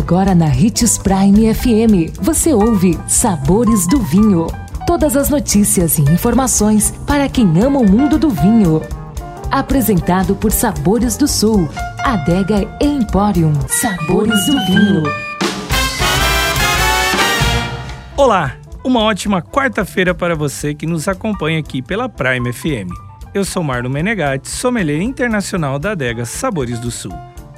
Agora na Ritz Prime FM, você ouve Sabores do Vinho. Todas as notícias e informações para quem ama o mundo do vinho. Apresentado por Sabores do Sul, Adega Emporium. Sabores do Vinho. Olá, uma ótima quarta-feira para você que nos acompanha aqui pela Prime FM. Eu sou Marlon Menegatti, sommelier internacional da adega Sabores do Sul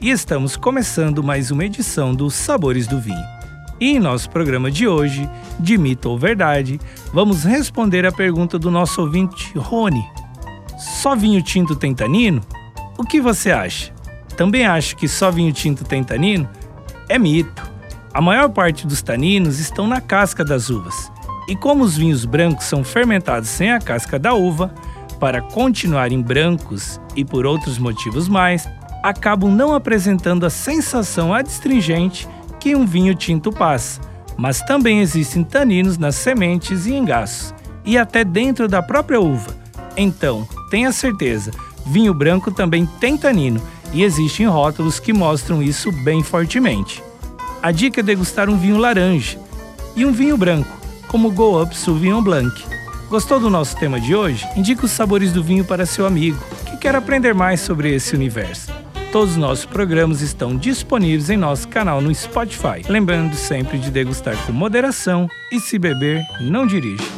e estamos começando mais uma edição dos Sabores do Vinho. E em nosso programa de hoje, de mito ou verdade, vamos responder a pergunta do nosso ouvinte Rony. Só vinho tinto tem tanino? O que você acha? Também acha que só vinho tinto tem tanino? É mito. A maior parte dos taninos estão na casca das uvas. E como os vinhos brancos são fermentados sem a casca da uva, para continuarem brancos e por outros motivos mais, acabam não apresentando a sensação adstringente que um vinho tinto passa, mas também existem taninos nas sementes e engaços, e até dentro da própria uva. Então, tenha certeza, vinho branco também tem tanino e existem rótulos que mostram isso bem fortemente. A dica é degustar um vinho laranja e um vinho branco, como Go Up Sauvignon Blanc. Gostou do nosso tema de hoje? Indique os sabores do vinho para seu amigo que quer aprender mais sobre esse universo. Todos os nossos programas estão disponíveis em nosso canal no Spotify. Lembrando sempre de degustar com moderação e se beber, não dirija.